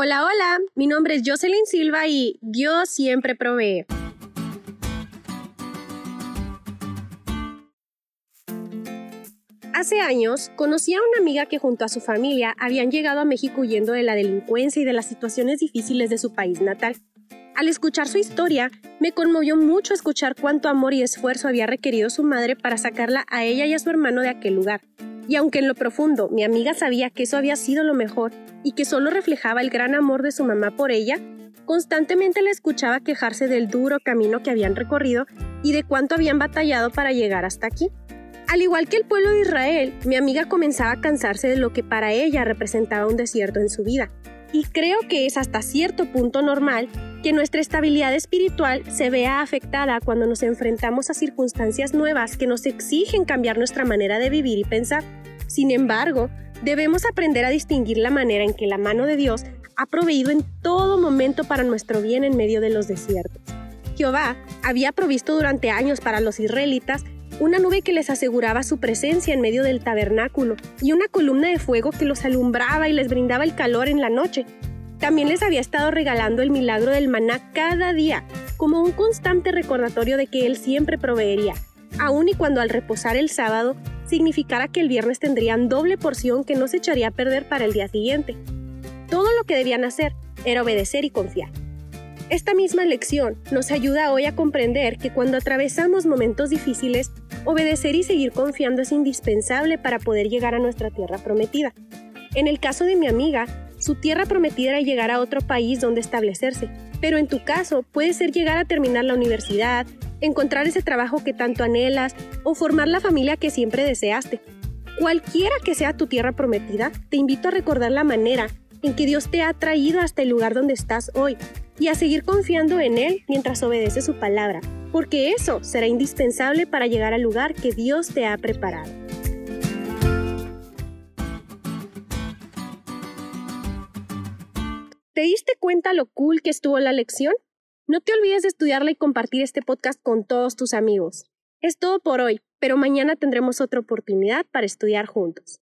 Hola, hola, mi nombre es Jocelyn Silva y Dios siempre provee. Hace años conocí a una amiga que junto a su familia habían llegado a México huyendo de la delincuencia y de las situaciones difíciles de su país natal. Al escuchar su historia, me conmovió mucho escuchar cuánto amor y esfuerzo había requerido su madre para sacarla a ella y a su hermano de aquel lugar. Y aunque en lo profundo mi amiga sabía que eso había sido lo mejor y que solo reflejaba el gran amor de su mamá por ella, constantemente le escuchaba quejarse del duro camino que habían recorrido y de cuánto habían batallado para llegar hasta aquí. Al igual que el pueblo de Israel, mi amiga comenzaba a cansarse de lo que para ella representaba un desierto en su vida. Y creo que es hasta cierto punto normal que nuestra estabilidad espiritual se vea afectada cuando nos enfrentamos a circunstancias nuevas que nos exigen cambiar nuestra manera de vivir y pensar. Sin embargo, debemos aprender a distinguir la manera en que la mano de Dios ha proveído en todo momento para nuestro bien en medio de los desiertos. Jehová había provisto durante años para los israelitas una nube que les aseguraba su presencia en medio del tabernáculo y una columna de fuego que los alumbraba y les brindaba el calor en la noche. También les había estado regalando el milagro del maná cada día, como un constante recordatorio de que Él siempre proveería, aun y cuando al reposar el sábado significara que el viernes tendrían doble porción que no se echaría a perder para el día siguiente. Todo lo que debían hacer era obedecer y confiar. Esta misma lección nos ayuda hoy a comprender que cuando atravesamos momentos difíciles, obedecer y seguir confiando es indispensable para poder llegar a nuestra tierra prometida. En el caso de mi amiga, su tierra prometida era llegar a otro país donde establecerse, pero en tu caso puede ser llegar a terminar la universidad, encontrar ese trabajo que tanto anhelas o formar la familia que siempre deseaste. Cualquiera que sea tu tierra prometida, te invito a recordar la manera en que Dios te ha traído hasta el lugar donde estás hoy y a seguir confiando en Él mientras obedeces su palabra, porque eso será indispensable para llegar al lugar que Dios te ha preparado. ¿Te diste cuenta lo cool que estuvo la lección? No te olvides de estudiarla y compartir este podcast con todos tus amigos. Es todo por hoy, pero mañana tendremos otra oportunidad para estudiar juntos.